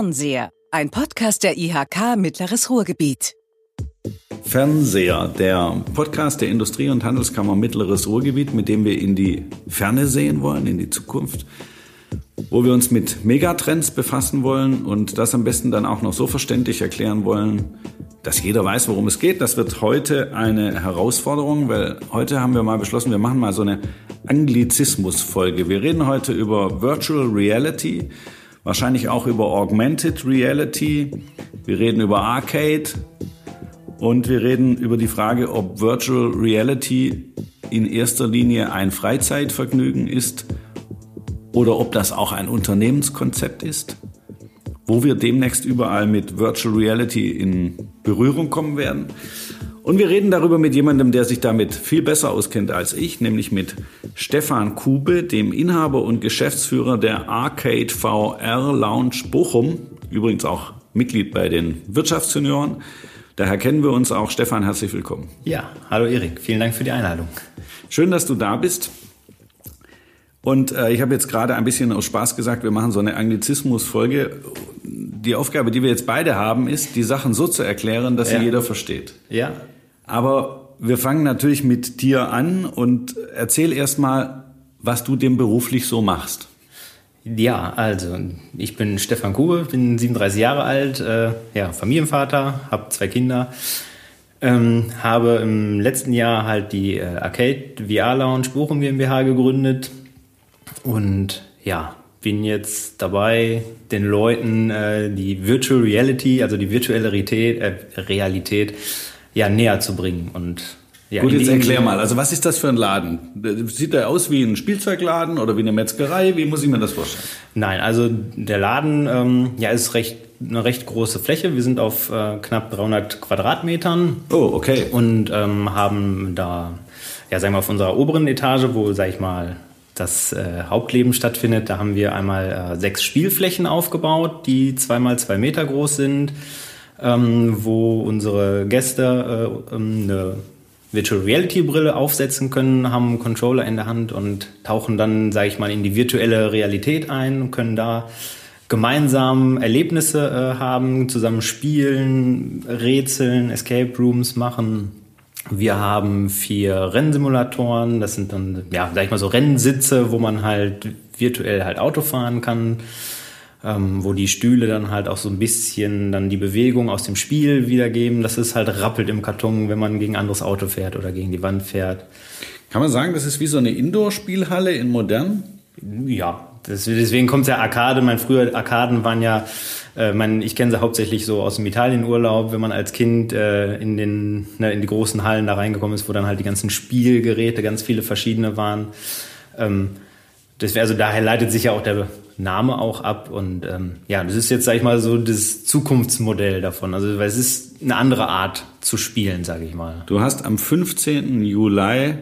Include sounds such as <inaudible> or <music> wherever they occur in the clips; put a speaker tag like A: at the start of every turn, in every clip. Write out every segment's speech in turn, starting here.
A: Fernseher, ein Podcast der IHK Mittleres Ruhrgebiet.
B: Fernseher, der Podcast der Industrie- und Handelskammer Mittleres Ruhrgebiet, mit dem wir in die Ferne sehen wollen, in die Zukunft, wo wir uns mit Megatrends befassen wollen und das am besten dann auch noch so verständlich erklären wollen, dass jeder weiß, worum es geht. Das wird heute eine Herausforderung, weil heute haben wir mal beschlossen, wir machen mal so eine Anglizismus-Folge. Wir reden heute über Virtual Reality, wahrscheinlich auch über Augmented Reality. Wir reden über Arcade und wir reden über die Frage, ob Virtual Reality in erster Linie ein Freizeitvergnügen ist oder ob das auch ein Unternehmenskonzept ist wo wir demnächst überall mit Virtual Reality in Berührung kommen werden. Und wir reden darüber mit jemandem, der sich damit viel besser auskennt als ich, nämlich mit Stefan Kube, dem Inhaber und Geschäftsführer der Arcade VR Lounge Bochum, übrigens auch Mitglied bei den Wirtschaftsjunioren. Daher kennen wir uns auch. Stefan, herzlich willkommen.
C: Ja, hallo Erik, vielen Dank für die Einladung.
B: Schön, dass du da bist. Und äh, ich habe jetzt gerade ein bisschen aus Spaß gesagt, wir machen so eine Anglizismus-Folge. Die Aufgabe, die wir jetzt beide haben, ist, die Sachen so zu erklären, dass ja. sie jeder versteht.
C: Ja.
B: Aber wir fangen natürlich mit dir an und erzähl erst mal, was du dem beruflich so machst.
C: Ja, also ich bin Stefan Kube, bin 37 Jahre alt, äh, ja, Familienvater, habe zwei Kinder. Ähm, habe im letzten Jahr halt die äh, Arcade VR Lounge Bochum GmbH gegründet und ja, bin jetzt dabei, den Leuten äh, die Virtual Reality, also die virtuelle Realität, äh, Realität ja, näher zu bringen. Und ja,
B: Gut, jetzt erklär mal, also was ist das für ein Laden? Sieht der aus wie ein Spielzeugladen oder wie eine Metzgerei? Wie muss ich mir das vorstellen?
C: Nein, also der Laden ähm, ja, ist recht, eine recht große Fläche. Wir sind auf äh, knapp 300 Quadratmetern.
B: Oh, okay.
C: Und ähm, haben da, ja, sagen wir auf unserer oberen Etage, wo, sag ich mal, das äh, Hauptleben stattfindet. Da haben wir einmal äh, sechs Spielflächen aufgebaut, die zweimal zwei Meter groß sind, ähm, wo unsere Gäste äh, ähm, eine Virtual Reality Brille aufsetzen können, haben einen Controller in der Hand und tauchen dann, sage ich mal, in die virtuelle Realität ein und können da gemeinsam Erlebnisse äh, haben, zusammen spielen, rätseln, Escape Rooms machen. Wir haben vier Rennsimulatoren, das sind dann, ja, sag ich mal so Rennsitze, wo man halt virtuell halt Auto fahren kann, ähm, wo die Stühle dann halt auch so ein bisschen dann die Bewegung aus dem Spiel wiedergeben, dass es halt rappelt im Karton, wenn man gegen ein anderes Auto fährt oder gegen die Wand fährt.
B: Kann man sagen, das ist wie so eine Indoor-Spielhalle in modern?
C: Ja, das, deswegen kommt ja Arcade. Mein früher Arkaden waren ja, äh, mein, ich kenne sie hauptsächlich so aus dem Italienurlaub, wenn man als Kind äh, in den ne, in die großen Hallen da reingekommen ist, wo dann halt die ganzen Spielgeräte, ganz viele verschiedene waren. Ähm, das also daher leitet sich ja auch der Name auch ab und ähm, ja, das ist jetzt sag ich mal so das Zukunftsmodell davon. Also weil es ist eine andere Art zu spielen, sage ich mal.
B: Du hast am 15. Juli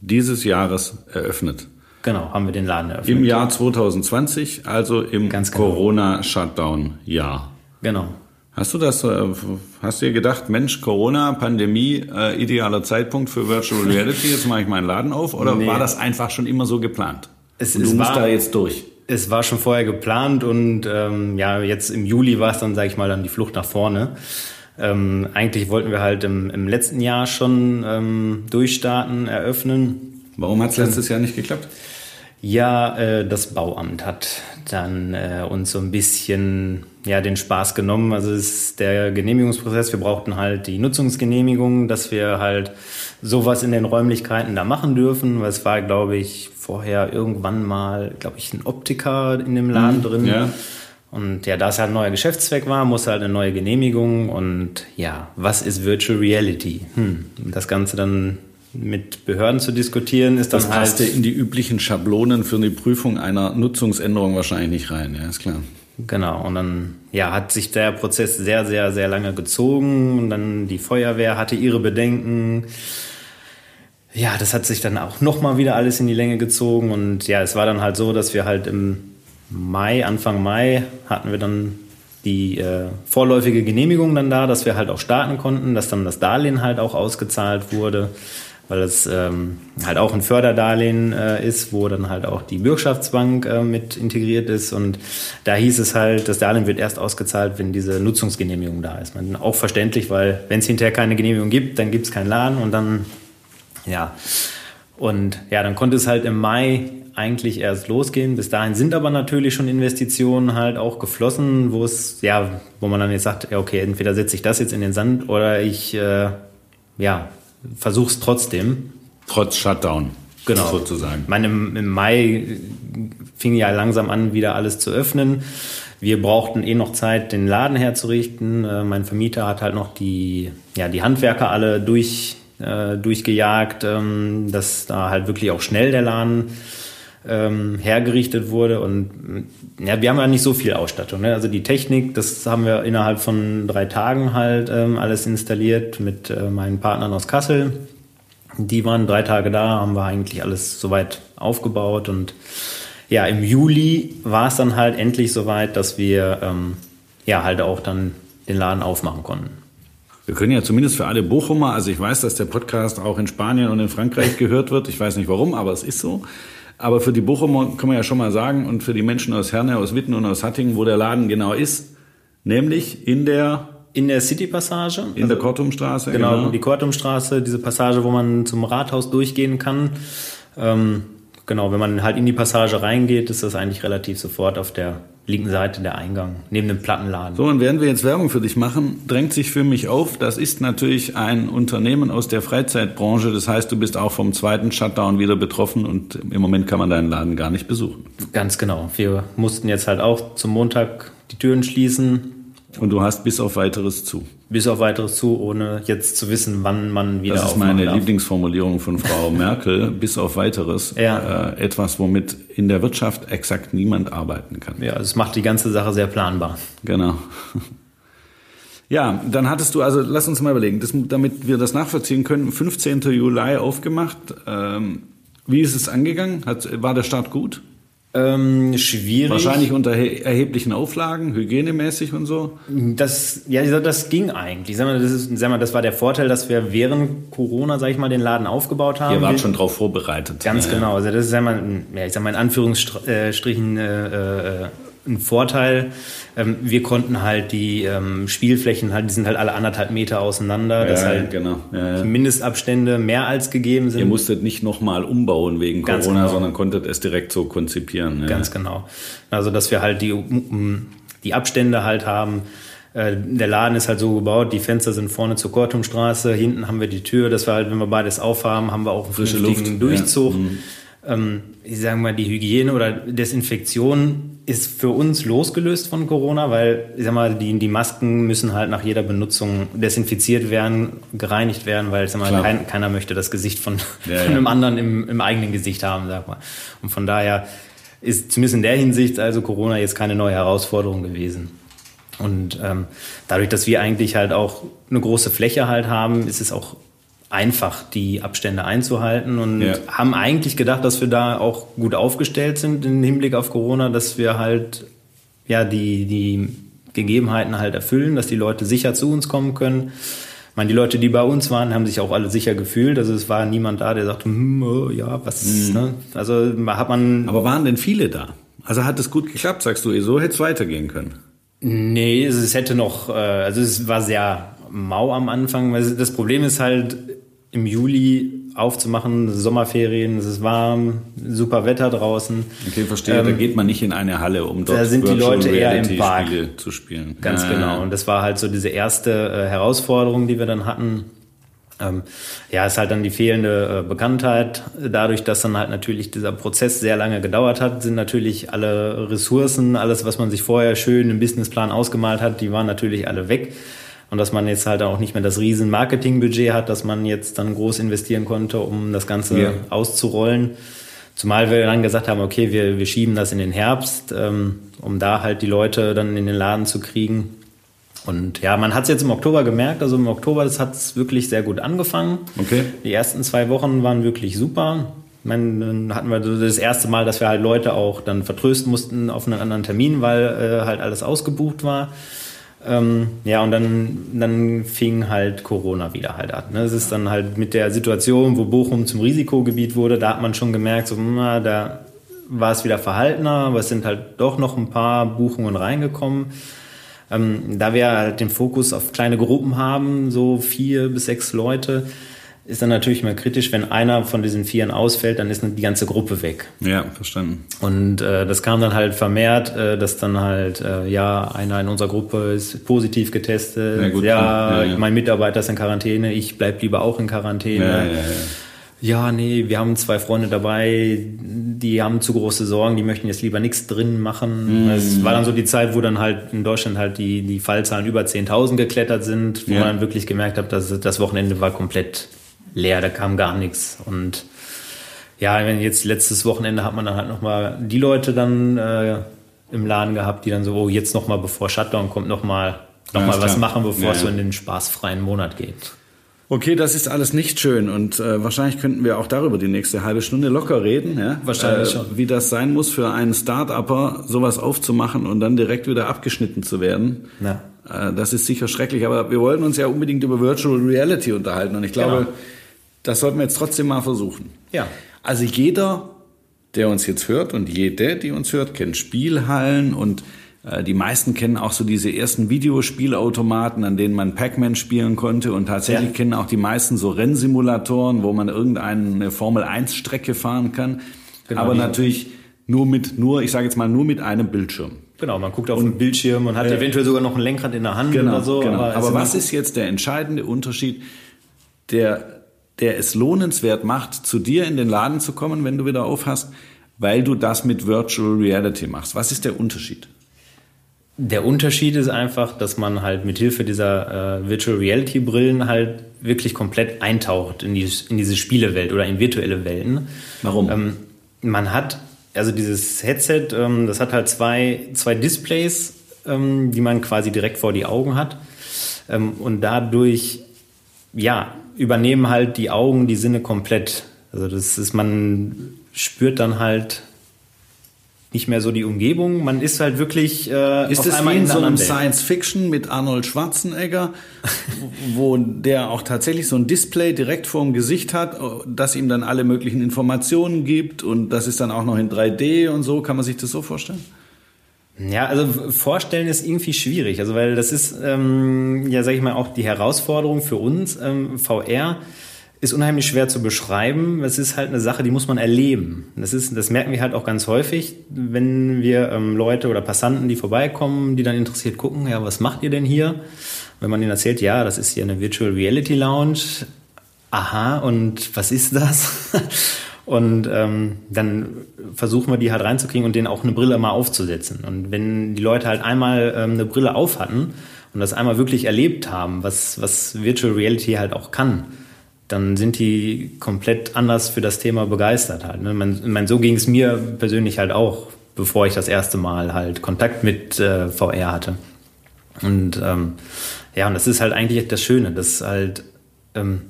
B: dieses Jahres eröffnet.
C: Genau, haben wir den Laden eröffnet.
B: Im Jahr 2020, also im genau. Corona-Shutdown-Jahr.
C: Genau.
B: Hast du das, äh, hast du dir gedacht, Mensch, Corona, Pandemie, äh, idealer Zeitpunkt für Virtual Reality, jetzt mache ich meinen Laden auf? Oder nee. war das einfach schon immer so geplant?
C: Es, und du es
B: musst war, da jetzt durch.
C: Es war schon vorher geplant und ähm, ja, jetzt im Juli war es dann, sage ich mal, dann die Flucht nach vorne. Ähm, eigentlich wollten wir halt im, im letzten Jahr schon ähm, durchstarten, eröffnen.
B: Warum hat es letztes Jahr nicht geklappt?
C: Ja, äh, das Bauamt hat dann äh, uns so ein bisschen ja, den Spaß genommen. Also es ist der Genehmigungsprozess. Wir brauchten halt die Nutzungsgenehmigung, dass wir halt sowas in den Räumlichkeiten da machen dürfen. Weil es war, glaube ich, vorher irgendwann mal, glaube ich, ein Optiker in dem Laden mhm, drin. Ja. Und ja, da es halt ein neuer Geschäftszweck war, muss halt eine neue Genehmigung. Und ja, was ist Virtual Reality? Hm, das Ganze dann mit Behörden zu diskutieren, ist dann
B: das passte halt in die üblichen Schablonen für die Prüfung einer Nutzungsänderung wahrscheinlich nicht rein, ja, ist klar.
C: Genau, und dann ja, hat sich der Prozess sehr, sehr, sehr lange gezogen und dann die Feuerwehr hatte ihre Bedenken. Ja, das hat sich dann auch nochmal wieder alles in die Länge gezogen und ja, es war dann halt so, dass wir halt im Mai, Anfang Mai hatten wir dann die äh, vorläufige Genehmigung dann da, dass wir halt auch starten konnten, dass dann das Darlehen halt auch ausgezahlt wurde. Weil es ähm, halt auch ein Förderdarlehen äh, ist, wo dann halt auch die Bürgschaftsbank äh, mit integriert ist. Und da hieß es halt, das Darlehen wird erst ausgezahlt, wenn diese Nutzungsgenehmigung da ist. Man, auch verständlich, weil wenn es hinterher keine Genehmigung gibt, dann gibt es keinen Laden und dann, ja. Und ja, dann konnte es halt im Mai eigentlich erst losgehen. Bis dahin sind aber natürlich schon Investitionen halt auch geflossen, wo es, ja, wo man dann jetzt sagt, ja, okay, entweder setze ich das jetzt in den Sand oder ich, äh, ja, versuch's trotzdem.
B: Trotz Shutdown.
C: Genau. Sozusagen. Ich meine, im, im Mai fing ja langsam an, wieder alles zu öffnen. Wir brauchten eh noch Zeit, den Laden herzurichten. Äh, mein Vermieter hat halt noch die, ja, die Handwerker alle durch, äh, durchgejagt, ähm, dass da halt wirklich auch schnell der Laden ähm, hergerichtet wurde. Und ja, wir haben ja nicht so viel Ausstattung. Ne? Also die Technik, das haben wir innerhalb von drei Tagen halt ähm, alles installiert mit äh, meinen Partnern aus Kassel. Die waren drei Tage da, haben wir eigentlich alles soweit aufgebaut und ja, im Juli war es dann halt endlich soweit, dass wir ähm, ja halt auch dann den Laden aufmachen konnten.
B: Wir können ja zumindest für alle Bochumer, also ich weiß, dass der Podcast auch in Spanien und in Frankreich gehört wird. Ich weiß nicht warum, aber es ist so. Aber für die Bochumer kann man ja schon mal sagen und für die Menschen aus Herne, aus Witten und aus Hattingen, wo der Laden genau ist, nämlich in der
C: in der City-Passage.
B: In also, der Kortumstraße.
C: Genau, genau, die Kortumstraße, diese Passage, wo man zum Rathaus durchgehen kann. Ähm, genau, wenn man halt in die Passage reingeht, ist das eigentlich relativ sofort auf der linken Seite der Eingang, neben dem Plattenladen.
B: So, und während wir jetzt Werbung für dich machen, drängt sich für mich auf, das ist natürlich ein Unternehmen aus der Freizeitbranche. Das heißt, du bist auch vom zweiten Shutdown wieder betroffen und im Moment kann man deinen Laden gar nicht besuchen.
C: Ganz genau. Wir mussten jetzt halt auch zum Montag die Türen schließen.
B: Und du hast bis auf weiteres zu.
C: Bis auf weiteres zu, ohne jetzt zu wissen, wann man wieder
B: Das ist meine darf. Lieblingsformulierung von Frau <laughs> Merkel. bis auf weiteres. Ja. Äh, etwas, womit in der Wirtschaft exakt niemand arbeiten kann.
C: Ja, es macht die ganze Sache sehr planbar.
B: Genau. <laughs> Ja, dann hattest du, also lass uns mal überlegen, das, damit wir das nachvollziehen können, 15. Juli aufgemacht. Ähm, wie ist es angegangen? Hat, war der Start gut?
C: Ähm, schwierig.
B: Wahrscheinlich unter erheblichen Auflagen, hygienemäßig und so.
C: Das, ja, das ging eigentlich. Sag mal, das, ist, sag mal, das war der Vorteil, dass wir während Corona, sag ich mal, den Laden aufgebaut haben.
B: Ihr wart schon darauf vorbereitet.
C: Ganz ja, genau. Also das ist, sag mal, ja, ich sag mal in Anführungsstrichen äh, äh, ein Vorteil. Ähm, wir konnten halt die ähm, Spielflächen halt, die sind halt alle anderthalb Meter auseinander, ja, dass halt genau. ja, ja. Mindestabstände mehr als gegeben sind.
B: Ihr musstet nicht nochmal umbauen wegen Ganz Corona, genau. sondern konntet es direkt so konzipieren.
C: Ganz genau. Also dass wir halt die, die Abstände halt haben. Äh, der Laden ist halt so gebaut, die Fenster sind vorne zur Kortumstraße, hinten haben wir die Tür, dass wir halt, wenn wir beides aufhaben, haben wir auch einen
B: frische Luft.
C: Durchzug. Mhm ähm, ich sage mal, die Hygiene oder Desinfektion ist für uns losgelöst von Corona, weil ich sag mal, die, die Masken müssen halt nach jeder Benutzung desinfiziert werden, gereinigt werden, weil ich sag mal, kein, keiner möchte das Gesicht von, ja, von einem ja. anderen im, im eigenen Gesicht haben, sag mal. Und von daher ist zumindest in der Hinsicht also Corona jetzt keine neue Herausforderung gewesen. Und ähm, dadurch, dass wir eigentlich halt auch eine große Fläche halt haben, ist es auch einfach, die Abstände einzuhalten und ja. haben eigentlich gedacht, dass wir da auch gut aufgestellt sind im Hinblick auf Corona, dass wir halt ja die, die Gegebenheiten halt erfüllen, dass die Leute sicher zu uns kommen können. Ich meine, die Leute, die bei uns waren, haben sich auch alle sicher gefühlt. Also es war niemand da, der sagte, hm, oh, ja, was, mhm. ne? Also hat man.
B: Aber waren denn viele da? Also hat es gut geklappt, sagst du, so hätte es weitergehen können?
C: Nee, es hätte noch, äh, also es war sehr mau am Anfang. Das Problem ist halt, im Juli aufzumachen, Sommerferien, es ist warm, super Wetter draußen.
B: Okay, verstehe. Ähm, da geht man nicht in eine Halle, um dort
C: da sind die Leute eher im Park.
B: Spiele zu spielen.
C: Ganz ja, genau. Und das war halt so diese erste äh, Herausforderung, die wir dann hatten. Ähm, ja, ist halt dann die fehlende äh, Bekanntheit. Dadurch, dass dann halt natürlich dieser Prozess sehr lange gedauert hat, sind natürlich alle Ressourcen, alles, was man sich vorher schön im Businessplan ausgemalt hat, die waren natürlich alle weg und dass man jetzt halt auch nicht mehr das riesen Marketingbudget hat, dass man jetzt dann groß investieren konnte, um das Ganze ja. auszurollen. Zumal wir dann gesagt haben, okay, wir, wir schieben das in den Herbst, ähm, um da halt die Leute dann in den Laden zu kriegen. Und ja, man hat es jetzt im Oktober gemerkt, also im Oktober, das hat es wirklich sehr gut angefangen.
B: Okay.
C: Die ersten zwei Wochen waren wirklich super. Ich meine, dann hatten wir das erste Mal, dass wir halt Leute auch dann vertrösten mussten auf einen anderen Termin, weil äh, halt alles ausgebucht war. Ähm, ja, und dann, dann fing halt Corona wieder halt an. Ne? Es ist dann halt mit der Situation, wo Bochum zum Risikogebiet wurde, da hat man schon gemerkt, so, na, da war es wieder verhaltener, aber es sind halt doch noch ein paar Buchungen reingekommen. Ähm, da wir halt den Fokus auf kleine Gruppen haben, so vier bis sechs Leute, ist dann natürlich mal kritisch, wenn einer von diesen Vieren ausfällt, dann ist die ganze Gruppe weg.
B: Ja, verstanden.
C: Und äh, das kam dann halt vermehrt, äh, dass dann halt, äh, ja, einer in unserer Gruppe ist positiv getestet, ja, gut, ja, ja, ja, mein Mitarbeiter ist in Quarantäne, ich bleib lieber auch in Quarantäne. Ja, nee, wir haben zwei Freunde dabei, die haben zu große Sorgen, die möchten jetzt lieber nichts drin machen. Mhm. Es war dann so die Zeit, wo dann halt in Deutschland halt die, die Fallzahlen über 10.000 geklettert sind, wo man dann wirklich gemerkt hat, dass das Wochenende war komplett leer, da kam gar nichts. Und ja, wenn jetzt letztes Wochenende hat man dann halt nochmal die Leute dann äh, im Laden gehabt, die dann so, oh, jetzt nochmal bevor Shutdown kommt, nochmal noch ja, mal was machen, bevor ja, es so in den spaßfreien Monat geht.
B: Okay, das ist alles nicht schön und äh, wahrscheinlich könnten wir auch darüber die nächste halbe Stunde locker reden, ja?
C: Wahrscheinlich äh, schon.
B: Wie das sein muss für einen Start-Upper, sowas aufzumachen und dann direkt wieder abgeschnitten zu werden. Ja. Äh, das ist sicher schrecklich, aber wir wollten uns ja unbedingt über Virtual Reality unterhalten und ich glaube, genau. Das sollten wir jetzt trotzdem mal versuchen.
C: Ja.
B: Also jeder, der uns jetzt hört und jede, die uns hört, kennt Spielhallen und äh, die meisten kennen auch so diese ersten Videospielautomaten, an denen man Pac-Man spielen konnte und tatsächlich ja. kennen auch die meisten so Rennsimulatoren, wo man irgendeine Formel-1-Strecke fahren kann. Genau, aber natürlich nur mit, nur, ich sage jetzt mal, nur mit einem Bildschirm.
C: Genau, man guckt auf und, den Bildschirm und hat äh, eventuell sogar noch ein Lenkrad in der Hand
B: genau,
C: oder so.
B: Genau. Aber, aber was ist jetzt der entscheidende Unterschied? Der der es lohnenswert macht, zu dir in den Laden zu kommen, wenn du wieder aufhast, weil du das mit Virtual Reality machst. Was ist der Unterschied?
C: Der Unterschied ist einfach, dass man halt mit Hilfe dieser äh, Virtual Reality Brillen halt wirklich komplett eintaucht in, die, in diese Spielewelt oder in virtuelle Welten.
B: Warum?
C: Ähm, man hat, also dieses Headset, ähm, das hat halt zwei, zwei Displays, ähm, die man quasi direkt vor die Augen hat. Ähm, und dadurch, ja, übernehmen halt die Augen die Sinne komplett. Also das ist, man spürt dann halt nicht mehr so die Umgebung. Man ist halt wirklich
B: äh, ist es wie in so einem Science Fiction mit Arnold Schwarzenegger, wo der auch tatsächlich so ein Display direkt vor dem Gesicht hat, das ihm dann alle möglichen Informationen gibt und das ist dann auch noch in 3D und so. Kann man sich das so vorstellen?
C: Ja, also vorstellen ist irgendwie schwierig, also weil das ist ähm, ja, sag ich mal, auch die Herausforderung für uns. Ähm, VR ist unheimlich schwer zu beschreiben. Es ist halt eine Sache, die muss man erleben. Das ist, das merken wir halt auch ganz häufig, wenn wir ähm, Leute oder Passanten, die vorbeikommen, die dann interessiert gucken, ja, was macht ihr denn hier? Wenn man ihnen erzählt, ja, das ist hier eine Virtual Reality Lounge. Aha, und was ist das? <laughs> Und ähm, dann versuchen wir die halt reinzukriegen und denen auch eine Brille mal aufzusetzen. Und wenn die Leute halt einmal ähm, eine Brille auf hatten und das einmal wirklich erlebt haben, was, was Virtual Reality halt auch kann, dann sind die komplett anders für das Thema begeistert halt. Ne? Man, mein, so ging es mir persönlich halt auch, bevor ich das erste Mal halt Kontakt mit äh, VR hatte. Und ähm, ja, und das ist halt eigentlich das Schöne, dass halt ähm,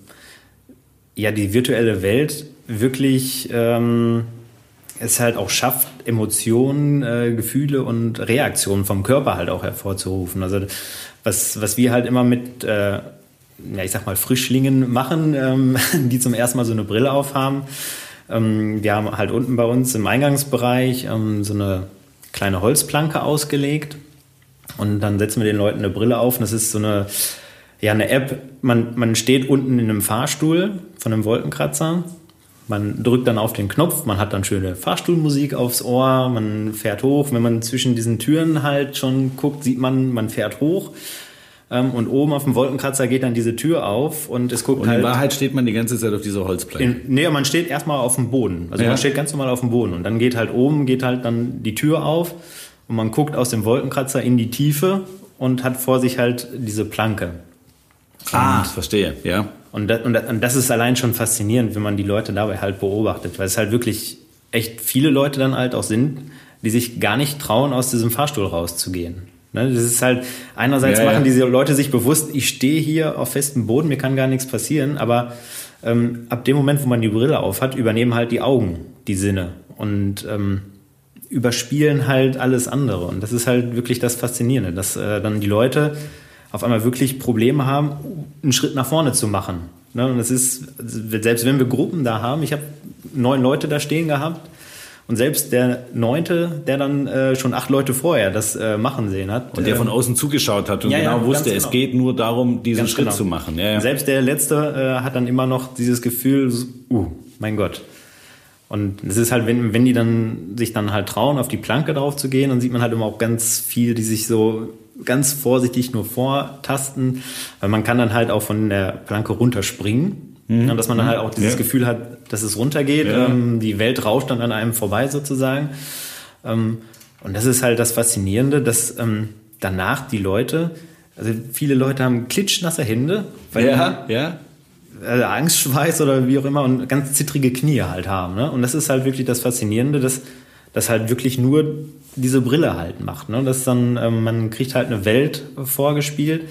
C: ja die virtuelle Welt wirklich ähm, es halt auch schafft, Emotionen, äh, Gefühle und Reaktionen vom Körper halt auch hervorzurufen. Also was, was wir halt immer mit, äh, ja, ich sag mal, Frischlingen machen, ähm, <laughs> die zum ersten Mal so eine Brille aufhaben. Ähm, wir haben halt unten bei uns im Eingangsbereich ähm, so eine kleine Holzplanke ausgelegt und dann setzen wir den Leuten eine Brille auf und das ist so eine, ja, eine App. Man, man steht unten in einem Fahrstuhl von einem Wolkenkratzer man drückt dann auf den Knopf, man hat dann schöne Fahrstuhlmusik aufs Ohr, man fährt hoch. Wenn man zwischen diesen Türen halt schon guckt, sieht man, man fährt hoch. Ähm, und oben auf dem Wolkenkratzer geht dann diese Tür auf und es guckt
B: und
C: halt.
B: In Wahrheit steht man die ganze Zeit auf dieser Holzplatte.
C: nee, man steht erstmal auf dem Boden. Also ja. man steht ganz normal auf dem Boden und dann geht halt oben, geht halt dann die Tür auf und man guckt aus dem Wolkenkratzer in die Tiefe und hat vor sich halt diese Planke.
B: Ah, verstehe, ja.
C: Und das, und, das, ist allein schon faszinierend, wenn man die Leute dabei halt beobachtet, weil es halt wirklich echt viele Leute dann halt auch sind, die sich gar nicht trauen, aus diesem Fahrstuhl rauszugehen. Ne? Das ist halt, einerseits ja, machen diese Leute sich bewusst, ich stehe hier auf festem Boden, mir kann gar nichts passieren, aber ähm, ab dem Moment, wo man die Brille auf hat, übernehmen halt die Augen die Sinne. Und ähm, überspielen halt alles andere. Und das ist halt wirklich das Faszinierende, dass äh, dann die Leute auf einmal wirklich Probleme haben, einen Schritt nach vorne zu machen. Ne? Und das ist, selbst wenn wir Gruppen da haben, ich habe neun Leute da stehen gehabt, und selbst der Neunte, der dann äh, schon acht Leute vorher das äh, machen sehen hat.
B: Und der von außen zugeschaut hat und ja, genau ja, wusste, genau. es geht nur darum, diesen ganz Schritt genau. zu machen.
C: Ja, selbst der Letzte äh, hat dann immer noch dieses Gefühl, uh, mein Gott. Und es ist halt, wenn, wenn die dann sich dann halt trauen, auf die Planke drauf zu gehen, dann sieht man halt immer auch ganz viel, die sich so ganz vorsichtig nur vortasten, weil man kann dann halt auch von der Planke runterspringen. Mhm. Ja, dass man dann halt auch dieses ja. Gefühl hat, dass es runtergeht. Ja. Ähm, die Welt rauscht dann an einem vorbei sozusagen. Ähm, und das ist halt das Faszinierende, dass ähm, danach die Leute, also viele Leute haben klitschnasse Hände, weil
B: ja, ja.
C: Also Angstschweiß oder wie auch immer und ganz zittrige Knie halt haben. Ne? Und das ist halt wirklich das Faszinierende, dass das halt wirklich nur diese Brille halt macht. Ne? Dass dann, ähm, man kriegt halt eine Welt vorgespielt,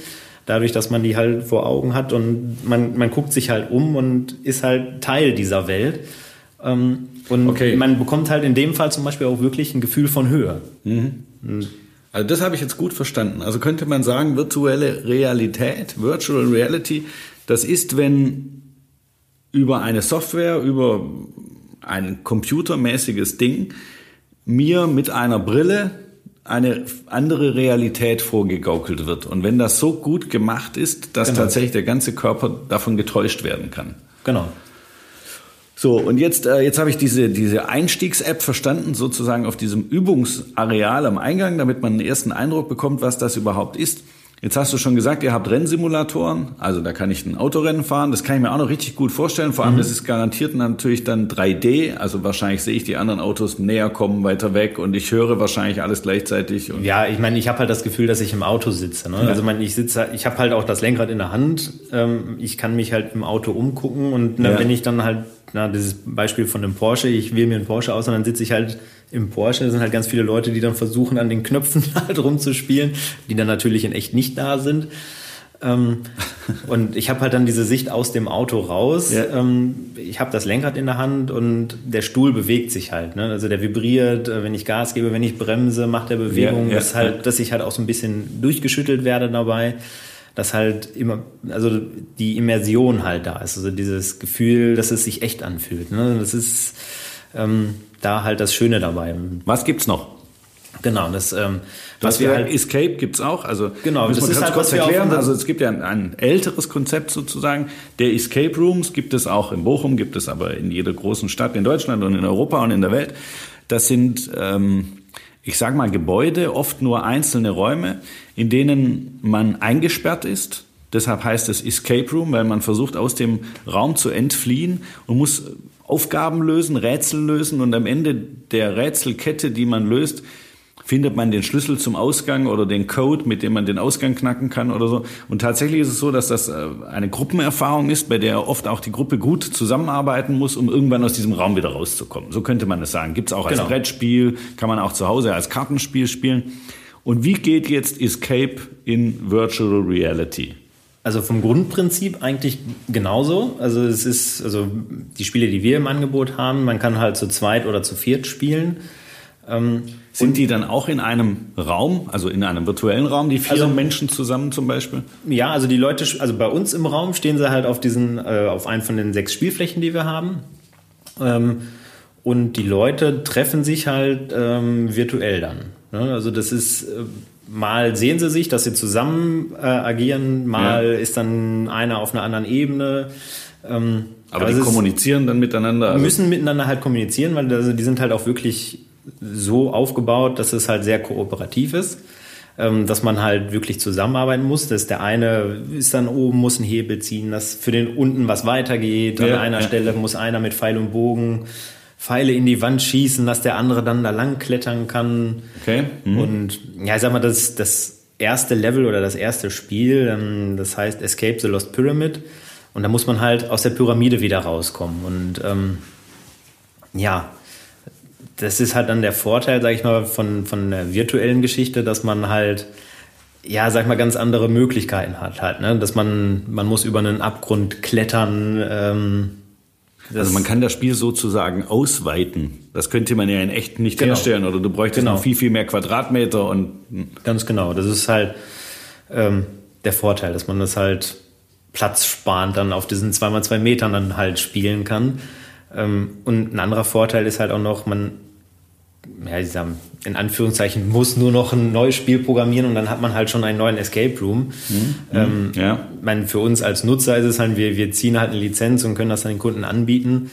C: dadurch, dass man die halt vor Augen hat und man, man guckt sich halt um und ist halt Teil dieser Welt. Ähm, und okay. man bekommt halt in dem Fall zum Beispiel auch wirklich ein Gefühl von Höhe. Mhm.
B: Also das habe ich jetzt gut verstanden. Also könnte man sagen, virtuelle Realität, Virtual Reality, das ist, wenn über eine Software, über ein computermäßiges Ding mir mit einer Brille eine andere Realität vorgegaukelt wird. Und wenn das so gut gemacht ist, dass genau. tatsächlich der ganze Körper davon getäuscht werden kann.
C: Genau.
B: So, und jetzt, äh, jetzt habe ich diese, diese Einstiegs-App verstanden, sozusagen auf diesem Übungsareal am Eingang, damit man einen ersten Eindruck bekommt, was das überhaupt ist. Jetzt hast du schon gesagt, ihr habt Rennsimulatoren, also da kann ich ein Autorennen fahren, das kann ich mir auch noch richtig gut vorstellen. Vor allem, mhm. das ist garantiert natürlich dann 3D, also wahrscheinlich sehe ich die anderen Autos näher kommen, weiter weg und ich höre wahrscheinlich alles gleichzeitig.
C: ja, ich meine, ich habe halt das Gefühl, dass ich im Auto sitze. Ne? Ja. Also mein, ich sitze, ich habe halt auch das Lenkrad in der Hand, ähm, ich kann mich halt im Auto umgucken und ne, ja. wenn ich dann halt na, dieses Beispiel von einem Porsche, ich wähle mir einen Porsche aus und dann sitze ich halt im Porsche. Da sind halt ganz viele Leute, die dann versuchen, an den Knöpfen <laughs> halt rumzuspielen, die dann natürlich in echt nicht da sind. Ähm, <laughs> und ich habe halt dann diese Sicht aus dem Auto raus. Ja. Ähm, ich habe das Lenkrad in der Hand und der Stuhl bewegt sich halt. Ne? Also der vibriert, äh, wenn ich Gas gebe, wenn ich bremse, macht der Bewegung, ja, ja, dass, halt, dass ich halt auch so ein bisschen durchgeschüttelt werde dabei dass halt immer, also die Immersion halt da ist, also dieses Gefühl, dass es sich echt anfühlt. Ne? Das ist ähm, da halt das Schöne dabei.
B: Was gibt's noch?
C: Genau, das ähm,
B: was wir halt Escape gibt's auch. Also
C: genau,
B: das ist halt, kurz erklären. Also es gibt ja ein, ein, älteres Konzept sozusagen der Escape Rooms gibt es auch in Bochum, gibt es aber in jeder großen Stadt in Deutschland und in Europa und in der Welt. Das sind ähm, ich sage mal, Gebäude, oft nur einzelne Räume, in denen man eingesperrt ist. Deshalb heißt es Escape Room, weil man versucht, aus dem Raum zu entfliehen und muss Aufgaben lösen, Rätsel lösen und am Ende der Rätselkette, die man löst, findet man den Schlüssel zum Ausgang oder den Code, mit dem man den Ausgang knacken kann oder so. Und tatsächlich ist es so, dass das äh, eine Gruppenerfahrung ist, bei der oft auch die Gruppe gut zusammenarbeiten muss, um irgendwann aus diesem Raum wieder rauszukommen. So könnte man es sagen. Gibt es auch als genau. Brettspiel, kann man auch zu Hause als Kartenspiel spielen. Und wie geht jetzt Escape in Virtual Reality?
C: Also vom Grundprinzip eigentlich genauso. Also es ist, also die Spiele, die wir im Angebot haben, man kann halt zu zweit oder zu viert spielen.
B: Ähm, sind die dann auch in einem Raum, also in einem virtuellen Raum, die vier also, Menschen zusammen zum Beispiel?
C: Ja, also die Leute, also bei uns im Raum stehen sie halt auf diesen, äh, auf einen von den sechs Spielflächen, die wir haben. Ähm, und die Leute treffen sich halt ähm, virtuell dann. Ne? Also das ist äh, mal sehen sie sich, dass sie zusammen äh, agieren, mal ja. ist dann einer auf einer anderen Ebene.
B: Ähm, aber, aber die kommunizieren dann miteinander?
C: Also müssen miteinander halt kommunizieren, weil also die sind halt auch wirklich so aufgebaut, dass es halt sehr kooperativ ist, ähm, dass man halt wirklich zusammenarbeiten muss. Dass der eine ist dann oben, muss einen Hebel ziehen, dass für den unten was weitergeht. Ja, An einer ja. Stelle muss einer mit Pfeil und Bogen Pfeile in die Wand schießen, dass der andere dann da lang klettern kann.
B: Okay.
C: Mhm. Und ja, ich sag mal, das, das erste Level oder das erste Spiel, ähm, das heißt Escape the Lost Pyramid. Und da muss man halt aus der Pyramide wieder rauskommen. Und ähm, ja, das ist halt dann der Vorteil, sag ich mal, von, von der virtuellen Geschichte, dass man halt, ja, sag ich mal, ganz andere Möglichkeiten hat halt, ne? Dass man, man muss über einen Abgrund klettern, ähm,
B: also man kann das Spiel sozusagen ausweiten. Das könnte man ja in echt nicht
C: Genau.
B: herstellen oder du bräuchtest
C: Genau.
B: noch viel, viel mehr Quadratmeter und
C: Ganz genau. Das ist halt ähm, der Vorteil, dass man das halt platzsparend dann auf diesen 2x2 Metern dann halt spielen kann. Ähm, und ein anderer Vorteil ist halt auch noch, man, ja, sag, in Anführungszeichen, muss nur noch ein neues Spiel programmieren und dann hat man halt schon einen neuen Escape Room. Ähm,
B: ja.
C: ich meine, für uns als Nutzer ist es halt, wir, wir ziehen halt eine Lizenz und können das dann den Kunden anbieten.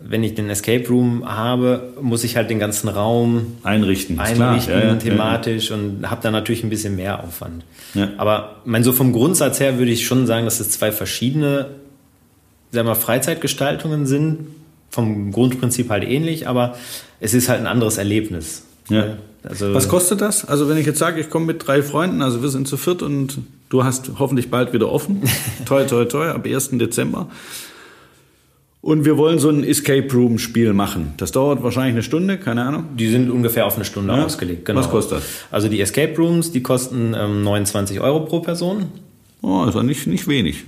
C: Wenn ich den Escape Room habe, muss ich halt den ganzen Raum
B: einrichten.
C: Einrichten,
B: klar. Ja, ja,
C: thematisch und habe da natürlich ein bisschen mehr Aufwand.
B: Ja.
C: Aber mein, so vom Grundsatz her würde ich schon sagen, dass es zwei verschiedene sagen wir, Freizeitgestaltungen sind. Vom Grundprinzip halt ähnlich, aber es ist halt ein anderes Erlebnis.
B: Ja.
C: Also,
B: Was kostet das? Also wenn ich jetzt sage, ich komme mit drei Freunden, also wir sind zu viert und du hast hoffentlich bald wieder offen. <laughs> toi, toi, toi, ab 1. Dezember. Und wir wollen so ein Escape Room Spiel machen. Das dauert wahrscheinlich eine Stunde, keine Ahnung.
C: Die sind ungefähr auf eine Stunde
B: Ja?
C: ausgelegt. genau.
B: Was kostet das?
C: Also die Escape Rooms, die kosten ähm, 29 Euro pro Person.
B: Oh, also nicht, nicht wenig.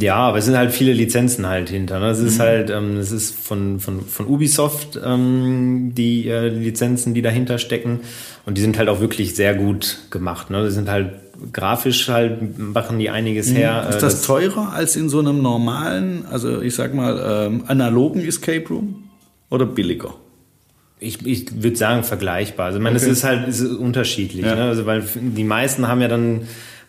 C: Ja, aber es sind halt viele Lizenzen halt hinter. Ne? Es
B: Mhm.
C: ist halt, ähm, es ist von, von, von Ubisoft ähm, die äh, Lizenzen, die dahinter stecken. Und die sind halt auch wirklich sehr gut gemacht. Ne? Die sind halt grafisch halt, machen die einiges her.
B: Mhm. Ist
C: Äh,
B: das teurer als in so einem normalen, also ich sag mal, ähm, analogen Escape Room? Oder billiger?
C: Ich, ich würde sagen vergleichbar. Also ich meine,
B: Okay.
C: es ist halt es ist unterschiedlich,
B: Ja.
C: ne? also weil die meisten haben ja dann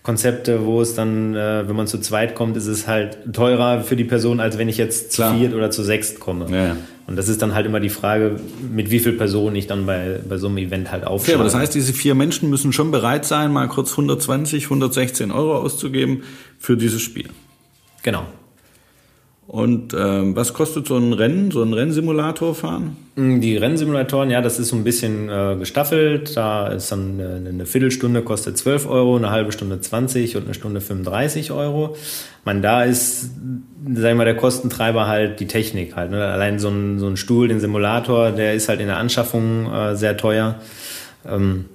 C: Konzepte, wo es dann, äh, wenn man zu zweit kommt, ist es halt teurer für die Person, als wenn ich jetzt zu
B: Klar.
C: viert oder zu sechst komme.
B: Ja.
C: Und das ist dann halt immer die Frage, mit wie viel Personen ich dann bei, bei so einem Event halt
B: Okay,
C: aufschlage.
B: aber das heißt, diese vier Menschen müssen schon bereit sein, mal kurz 120, 116 Euro auszugeben für dieses Spiel.
C: genau.
B: Und ähm, was kostet so ein Rennen, so ein Rennsimulator fahren?
C: Die Rennsimulatoren, ja, das ist so ein bisschen äh, gestaffelt. Da ist dann eine, eine Viertelstunde kostet 12 Euro, eine halbe Stunde 20 und eine Stunde 35 Euro. Man, da ist, sag ich mal, der Kostentreiber halt die Technik halt. Ne? Allein so ein, so ein Stuhl, den Simulator, der ist halt in der Anschaffung äh, sehr teuer. Ähm,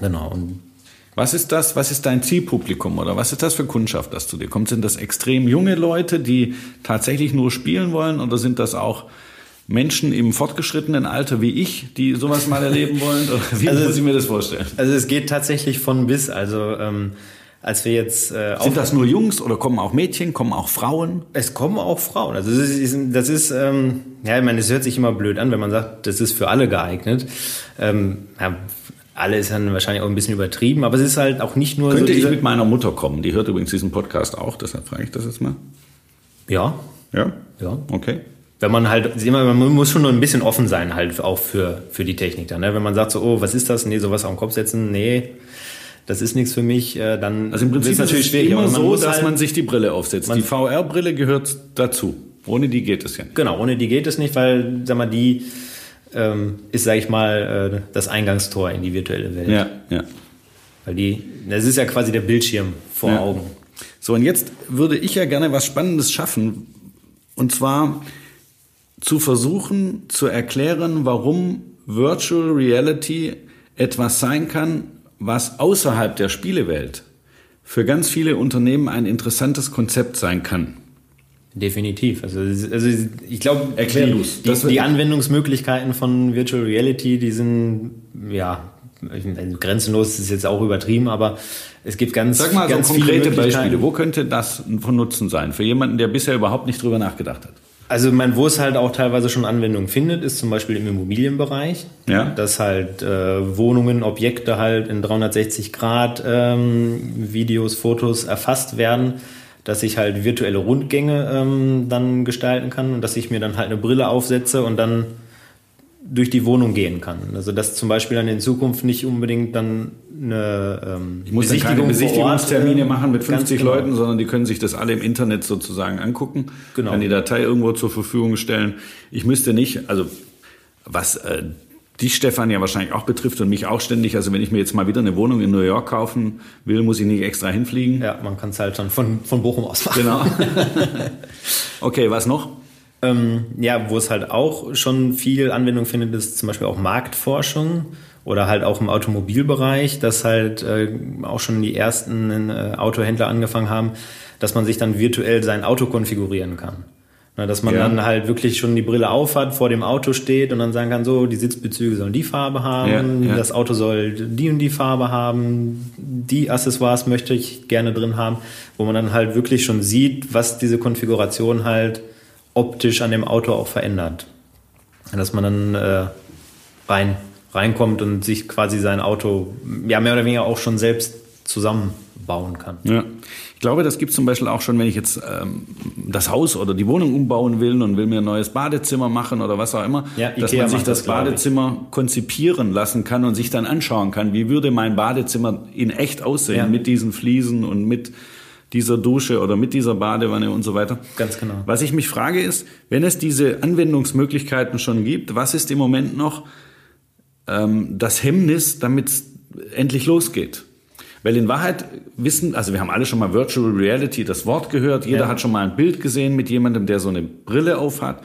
C: genau. Und
B: Was ist das? Was ist dein Zielpublikum oder was ist das für Kundschaft, das zu dir kommt? Sind das extrem junge Leute, die tatsächlich nur spielen wollen oder sind das auch Menschen im fortgeschrittenen Alter wie ich, die sowas mal erleben wollen? Oder wie
C: Also-
B: muss ich mir das vorstellen?
C: also es geht tatsächlich von bis. Also ähm, als wir jetzt äh,
B: Sind das nur Jungs oder kommen auch Mädchen, kommen auch Frauen?
C: Es kommen auch Frauen. Also das ist, das ist ähm, ja, ich meine, es hört sich immer blöd an, wenn man sagt, das ist für alle geeignet. Ähm, ja, alle ist dann wahrscheinlich auch ein bisschen übertrieben, aber es ist halt auch nicht nur
B: Könnte
C: so
B: ich mit meiner Mutter kommen? Die hört übrigens diesen Podcast auch, deshalb frage ich das jetzt mal.
C: ja,
B: Ja?
C: ja.
B: Okay.
C: Wenn man halt, immer, man muss schon nur ein bisschen offen sein halt auch für, für die Technik dann. Ne? Wenn man sagt so, oh, was ist das? Nee, sowas auf den Kopf setzen, nee, das ist nichts für mich, äh, dann
B: Also im Prinzip ist es
C: schwierig.
B: immer so, dass
C: halt,
B: man sich die Brille aufsetzt.
C: Man-
B: die VR-Brille gehört dazu. Ohne die geht es ja nicht.
C: Genau, ohne die geht es nicht, weil, sag mal, die ähm, ist, sag ich mal, äh, das Eingangstor in die virtuelle Welt.
B: Ja, ja.
C: Weil die, das ist ja quasi der Bildschirm vor
B: Ja.
C: Augen.
B: So, und jetzt würde ich ja gerne was Spannendes schaffen. Und zwar zu versuchen zu erklären, warum Virtual Reality etwas sein kann, was außerhalb der Spielewelt für ganz viele Unternehmen ein interessantes Konzept sein kann.
C: Definitiv. Also, also ich glaube,
B: Erklär
C: die, die, die Anwendungsmöglichkeiten von Virtual Reality, die sind ja meine, grenzenlos ist jetzt auch übertrieben, aber es gibt ganz,
B: Sag mal so
C: ganz
B: konkrete
C: viele Möglichkeiten.
B: Beispiele. Wo könnte das von Nutzen sein für jemanden, der bisher überhaupt nicht drüber nachgedacht hat?
C: Also man, wo es halt auch teilweise schon Anwendung findet, ist zum Beispiel im Immobilienbereich,
B: Ja.
C: dass halt äh, Wohnungen, Objekte halt in 360 Grad ähm, Videos, Fotos erfasst werden, dass ich halt virtuelle Rundgänge ähm, dann gestalten kann und dass ich mir dann halt eine Brille aufsetze und dann durch die Wohnung gehen kann. Also dass zum Beispiel dann in Zukunft nicht unbedingt dann eine ähm,
B: Ich muss dann keine
C: vor Ort,
B: Besichtigungstermine
C: ähm,
B: machen mit
C: ganz
B: 50
C: genau.
B: Leuten, sondern die können sich das alle im Internet sozusagen angucken,
C: Genau.
B: kann die Datei irgendwo zur Verfügung stellen. Ich müsste nicht, also was äh, dich, Stefan, ja wahrscheinlich auch betrifft und mich auch ständig, also wenn ich mir jetzt mal wieder eine Wohnung in New York kaufen will, muss ich nicht extra hinfliegen.
C: Ja, man kann es halt dann von, von Bochum aus machen.
B: Genau. <laughs> okay, was noch?
C: Ähm, ja, wo es halt auch schon viel Anwendung findet, ist zum Beispiel auch Marktforschung oder halt auch im Automobilbereich, dass halt äh, auch schon die ersten äh, Autohändler angefangen haben, dass man sich dann virtuell sein Auto konfigurieren kann. Na, dass man
B: Ja.
C: dann halt wirklich schon die Brille aufhat, vor dem Auto steht und dann sagen kann, so, die Sitzbezüge sollen die Farbe haben,
B: Ja, ja.
C: das Auto soll die und die Farbe haben, die Accessoires möchte ich gerne drin haben, wo man dann halt wirklich schon sieht, was diese Konfiguration halt optisch an dem Auto auch verändert. Dass man dann äh, rein, reinkommt und sich quasi sein Auto ja mehr oder weniger auch schon selbst zusammenbauen kann.
B: Ja. Ich glaube, das gibt zum Beispiel auch schon, wenn ich jetzt ähm, das Haus oder die Wohnung umbauen will und will mir ein neues Badezimmer machen oder was auch immer,
C: Ja,
B: dass man sich das,
C: das.
B: Badezimmer konzipieren lassen kann und sich dann anschauen kann, wie würde mein Badezimmer in echt aussehen
C: Ja.
B: mit diesen Fliesen und mit dieser Dusche oder mit dieser Badewanne und so weiter.
C: Ganz genau.
B: Was ich mich frage ist, wenn es diese Anwendungsmöglichkeiten schon gibt, was ist im Moment noch ähm, das Hemmnis, damit es endlich losgeht? Weil in Wahrheit wissen, also wir haben alle schon mal Virtual Reality das Wort gehört, jeder
C: Ja.
B: hat schon mal ein Bild gesehen mit jemandem, der so eine Brille aufhat.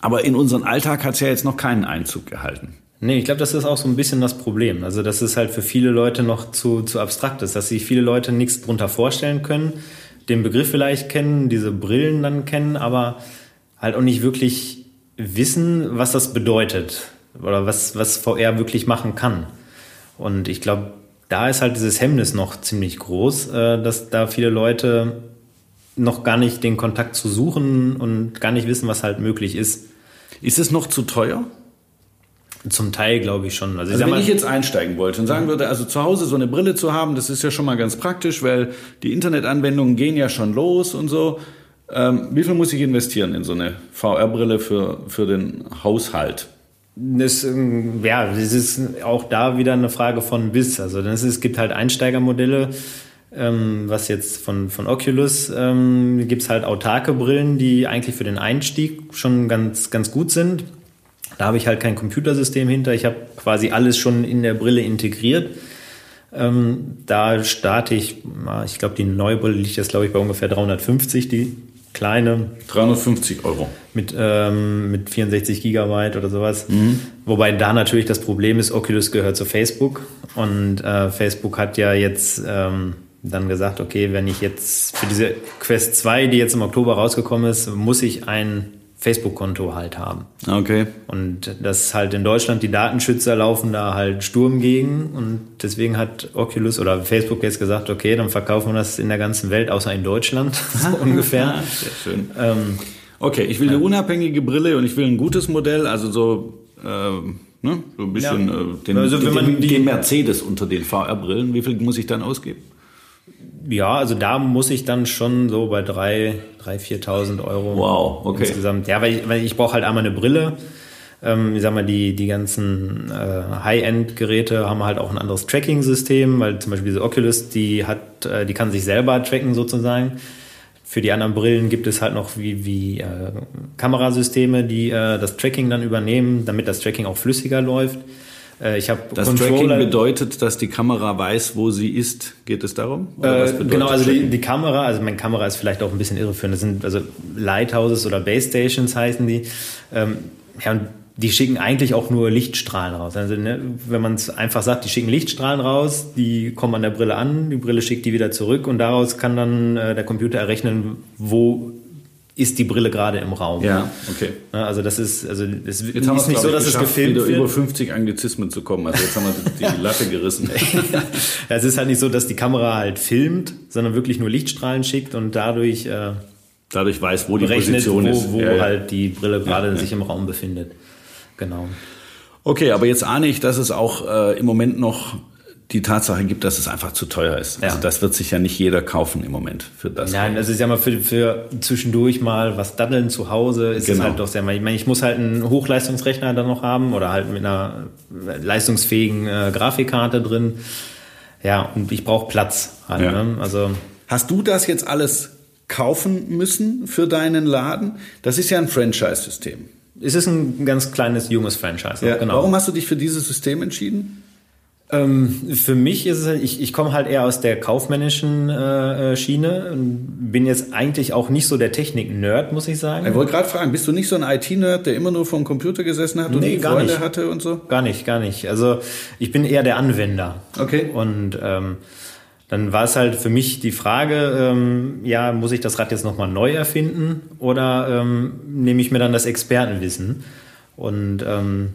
B: Aber in unseren Alltag hat es ja jetzt noch keinen Einzug gehalten.
C: Nee, ich glaube, das ist auch so ein bisschen das Problem. Also, dass es halt für viele Leute noch zu, zu abstrakt ist, dass sich viele Leute nichts drunter vorstellen können, den Begriff vielleicht kennen, diese Brillen dann kennen, aber halt auch nicht wirklich wissen, was das bedeutet oder was, was VR wirklich machen kann. Und ich glaube, da ist halt dieses Hemmnis noch ziemlich groß, äh, dass da viele Leute noch gar nicht den Kontakt zu suchen und gar nicht wissen, was halt möglich ist.
B: Ist es noch zu teuer?
C: Zum Teil glaube ich schon. Also,
B: Also wenn
C: mal,
B: ich jetzt einsteigen wollte und sagen würde, also zu Hause so eine Brille zu haben, das ist ja schon mal ganz praktisch, weil die Internetanwendungen gehen ja schon los und so. Ähm, wie viel muss ich investieren in so eine VR-Brille für, für den Haushalt?
C: Das, ähm, ja, das ist auch da wieder eine Frage von bis. Also das ist, es gibt halt Einsteigermodelle, ähm, was jetzt von, von Oculus ähm, gibt es halt autarke Brillen, die eigentlich für den Einstieg schon ganz, ganz gut sind. Da habe ich halt kein Computersystem hinter. Ich habe quasi alles schon in der Brille integriert. Ähm, da starte ich, na, ich glaube, die neue Brille liegt jetzt, glaube ich, bei ungefähr 350, die kleine
B: 350 Euro.
C: mit, ähm, mit 64 Gigabyte oder sowas. Wobei da natürlich das Problem ist, Oculus gehört zu Facebook und äh, Facebook hat ja jetzt ähm, dann gesagt, okay, wenn ich jetzt für diese Quest 2, die jetzt im Oktober rausgekommen ist, muss ich ein Facebook-Konto halt haben.
B: Okay.
C: Und das halt in Deutschland, die Datenschützer laufen da halt Sturm gegen und deswegen hat Oculus oder Facebook jetzt gesagt, okay, dann verkaufen wir das in der ganzen Welt, außer in Deutschland, <laughs> so ungefähr.
B: Sehr schön.
C: Ähm,
B: Okay, ich will eine unabhängige Brille und ich will ein gutes Modell, also so, ähm, ne, so ein bisschen
C: Ja.
B: äh, den,
C: Also wenn man
B: den,
C: die-
B: den Mercedes unter den VR-Brillen. Wie viel muss ich dann ausgeben?
C: Ja, also da muss ich dann schon so bei 3.000, 3.000, 4.000 Euro
B: Wow, okay.
C: insgesamt. Ja, weil ich, weil ich brauche halt einmal eine Brille. Ähm, ich sag mal, die, die ganzen äh, High-End-Geräte haben halt auch ein anderes Tracking-System, weil zum Beispiel diese Oculus, die hat, äh, die kann sich selber tracken sozusagen. Für die anderen Brillen gibt es halt noch wie, wie äh, Kamerasysteme, die äh, das Tracking dann übernehmen, damit das Tracking auch flüssiger läuft. Äh, ich habe
B: Das Tracking bedeutet, dass die Kamera weiß, wo sie ist. Geht es darum?
C: Äh, genau, also die, die Kamera, also meine Kamera ist vielleicht auch ein bisschen irreführend. Das sind also Lighthouses oder Base Stations heißen die. Ähm, ja, und die schicken eigentlich auch nur Lichtstrahlen raus. Also ne, wenn man es einfach sagt, die schicken Lichtstrahlen raus, die kommen an der Brille an, die Brille schickt die wieder zurück und daraus kann dann äh, der Computer errechnen, wo ist die Brille gerade im Raum.
B: Ja, okay.
C: Also das ist, also es
B: Jetzt
C: ist
B: haben
C: nicht so, dass es gefilmt
B: wieder
C: wird.
B: über 50 Anglizismen zu kommen. Also jetzt haben wir die Latte gerissen. <laughs>
C: Ja, es ist halt nicht so, dass die Kamera halt filmt, sondern wirklich nur Lichtstrahlen schickt und dadurch äh,
B: Dadurch weiß, wo die
C: berechnet,
B: Position
C: wo,
B: ist.
C: wo
B: Ja, ja.
C: halt die Brille gerade sich im Raum befindet. Genau.
B: Okay, aber jetzt ahne ich, dass es auch äh, im Moment noch die Tatsache gibt, dass es einfach zu teuer ist. Also
C: Ja.
B: das wird sich ja nicht jeder kaufen im Moment für das.
C: Nein, also ich sag mal, für, für zwischendurch mal was daddeln zu Hause ist
B: Genau.
C: es halt doch sehr, ich meine, ich muss halt einen Hochleistungsrechner dann noch haben oder halt mit einer leistungsfähigen äh, Grafikkarte drin. Ja, und ich brauche Platz halt,
B: Ja.
C: ne? Also
B: Hast du das jetzt alles kaufen müssen für deinen Laden? Das ist ja ein Franchise-System.
C: es ist ein ganz kleines, junges Franchise.
B: Ja,
C: genau.
B: Warum hast du dich für dieses System entschieden?
C: Ähm, für mich ist es, ich, ich komme halt eher aus der kaufmännischen äh, äh, Schiene und bin jetzt eigentlich auch nicht so der Technik-Nerd, muss ich sagen.
B: Ich wollte gerade fragen, bist du nicht so ein IT-Nerd, der immer nur vor dem Computer gesessen hat und
C: Nee,
B: Freunde
C: nicht.
B: hatte und so?
C: Gar nicht, gar nicht. Also ich bin eher der Anwender.
B: Okay.
C: Und ähm, dann war es halt für mich die Frage, ähm, ja, muss ich das Rad jetzt nochmal neu erfinden oder ähm, nehme ich mir dann das Expertenwissen? Und ähm,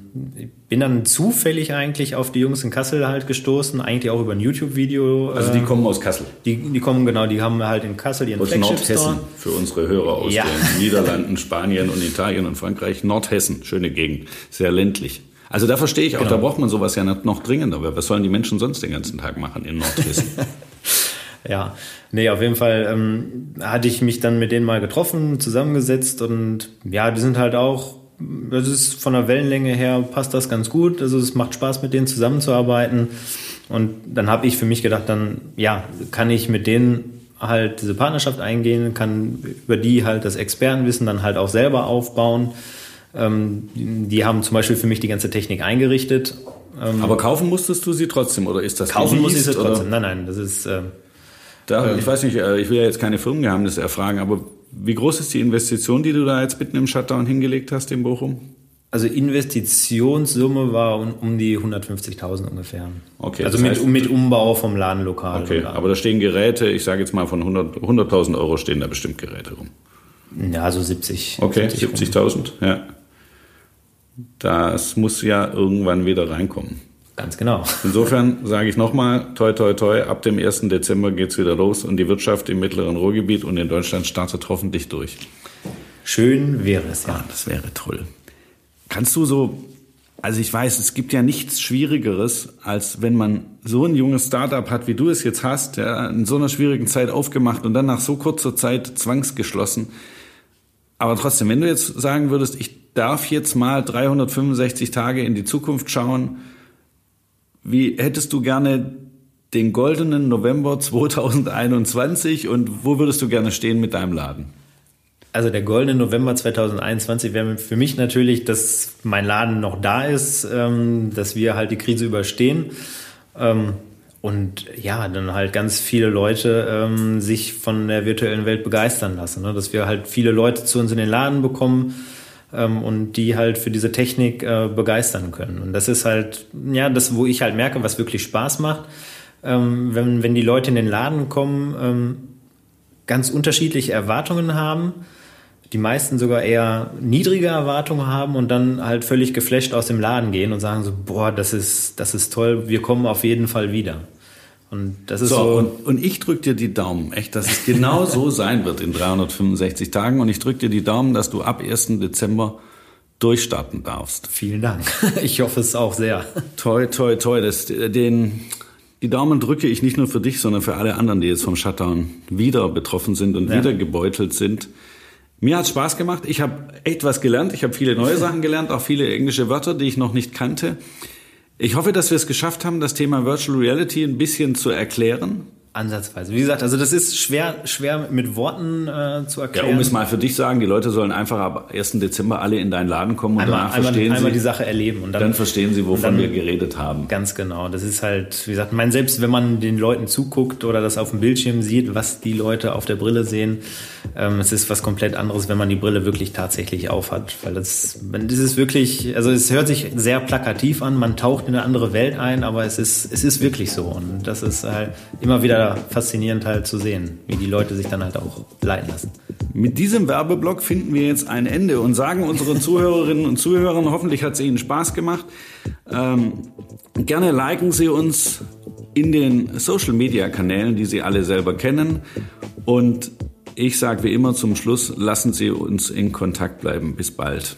C: bin dann zufällig eigentlich auf die Jungs in Kassel halt gestoßen, eigentlich auch über ein YouTube-Video.
B: Also die äh, kommen aus Kassel?
C: Die, die kommen, genau, die haben halt in Kassel ihren
B: aus Flagship Nordhessen, für unsere Hörer aus ja. den Niederlanden, Spanien und Italien und Frankreich. Nordhessen, schöne Gegend, sehr ländlich. Also da verstehe ich auch, genau. da braucht man sowas ja noch dringender, weil was sollen die Menschen sonst den ganzen Tag machen in Nordhessen? <laughs>
C: ja, nee, auf jeden Fall ähm, hatte ich mich dann mit denen mal getroffen, zusammengesetzt und ja, die sind halt auch das ist von der Wellenlänge her passt das ganz gut. Also es macht Spaß, mit denen zusammenzuarbeiten. Und dann habe ich für mich gedacht, dann ja, kann ich mit denen halt diese Partnerschaft eingehen, kann über die halt das Expertenwissen dann halt auch selber aufbauen. Ähm, die haben zum Beispiel für mich die ganze Technik eingerichtet.
B: Ähm, Aber kaufen musstest du sie trotzdem oder ist das
C: Kaufen muss ich sie trotzdem. Oder? Nein, nein, das ist. Äh,
B: da, ich weiß nicht, äh, ich will ja jetzt keine Firmengeheimnisse erfragen, aber wie groß ist die Investition, die du da jetzt mitten im Shutdown hingelegt hast in Bochum?
C: Also Investitionssumme war um, um die 150.000 ungefähr. Okay. Also mit, heißt, mit Umbau vom Ladenlokal.
B: Okay, aber da stehen Geräte, ich sage jetzt mal von 100.000 100 Euro stehen da bestimmt Geräte rum.
C: Ja, so 70.
B: Okay, 70.000, 70 ja. Das muss ja irgendwann wieder reinkommen.
C: Ganz genau.
B: Insofern sage ich nochmal, toi, toi, toi, ab dem 1. Dezember geht es wieder los und die Wirtschaft im mittleren Ruhrgebiet und in Deutschland startet hoffentlich durch.
C: Schön wäre es, ja.
B: Ah, das wäre toll. Kannst du so, also ich weiß, es gibt ja nichts Schwierigeres, als wenn man so ein junges Startup hat, wie du es jetzt hast, ja, in so einer schwierigen Zeit aufgemacht und dann nach so kurzer Zeit zwangsgeschlossen. Aber trotzdem, wenn du jetzt sagen würdest, ich darf jetzt mal 365 Tage in die Zukunft schauen, wie hättest du gerne den goldenen November 2021 und wo würdest du gerne stehen mit deinem Laden?
C: Also der goldene November 2021 wäre für mich natürlich, dass mein Laden noch da ist, ähm, dass wir halt die Krise überstehen ähm, und ja, dann halt ganz viele Leute ähm, sich von der virtuellen Welt begeistern lassen. Ne? Dass wir halt viele Leute zu uns in den Laden bekommen, ähm, und die halt für diese Technik äh, begeistern können. Und das ist halt, ja, das, wo ich halt merke, was wirklich Spaß macht, ähm, wenn, wenn die Leute in den Laden kommen, ähm, ganz unterschiedliche Erwartungen haben, die meisten sogar eher niedrige Erwartungen haben und dann halt völlig geflasht aus dem Laden gehen und sagen so, boah, das ist, das ist toll, wir kommen auf jeden Fall wieder.
B: Und das ist so. so und, und ich drücke dir die Daumen, echt, dass es genau <laughs> so sein wird in 365 Tagen. Und ich drücke dir die Daumen, dass du ab 1. Dezember durchstarten darfst.
C: Vielen Dank. <laughs> Ich hoffe es auch sehr.
B: Toi, toi, toi. Das, den, die Daumen drücke ich nicht nur für dich, sondern für alle anderen, die jetzt vom Shutdown wieder betroffen sind und ja. wieder gebeutelt sind. Mir hat Spaß gemacht. Ich habe echt was gelernt. Ich habe viele neue <laughs> Sachen gelernt, auch viele englische Wörter, die ich noch nicht kannte. Ich hoffe, dass wir es geschafft haben, das Thema Virtual Reality ein bisschen zu erklären.
C: Ansatzweise. Wie gesagt, also das ist schwer, schwer mit Worten äh, zu erklären.
B: Ja, um es mal für dich sagen, die Leute sollen einfach ab 1. Dezember alle in deinen Laden kommen und einmal, danach
C: einmal,
B: verstehen
C: einmal sie, die Sache erleben
B: und dann, dann verstehen sie, wovon dann, wir geredet haben.
C: Ganz genau. Das ist halt, wie gesagt, mein, selbst wenn man den Leuten zuguckt oder das auf dem Bildschirm sieht, was die Leute auf der Brille sehen, ähm, es ist was komplett anderes, wenn man die Brille wirklich tatsächlich aufhat, weil das, das ist wirklich, also es hört sich sehr plakativ an, man taucht in eine andere Welt ein, aber es ist, es ist wirklich so und das ist halt immer wieder faszinierend spannend halt zu sehen, wie die Leute sich dann halt auch leiten lassen.
B: Mit diesem Werbeblock finden wir jetzt ein Ende und sagen unseren Zuhörerinnen und Zuhörern, hoffentlich hat es Ihnen Spaß gemacht. Ähm, gerne liken Sie uns in den Social-Media-Kanälen, die Sie alle selber kennen. Und ich sage wie immer zum Schluss, lassen Sie uns in Kontakt bleiben. Bis bald.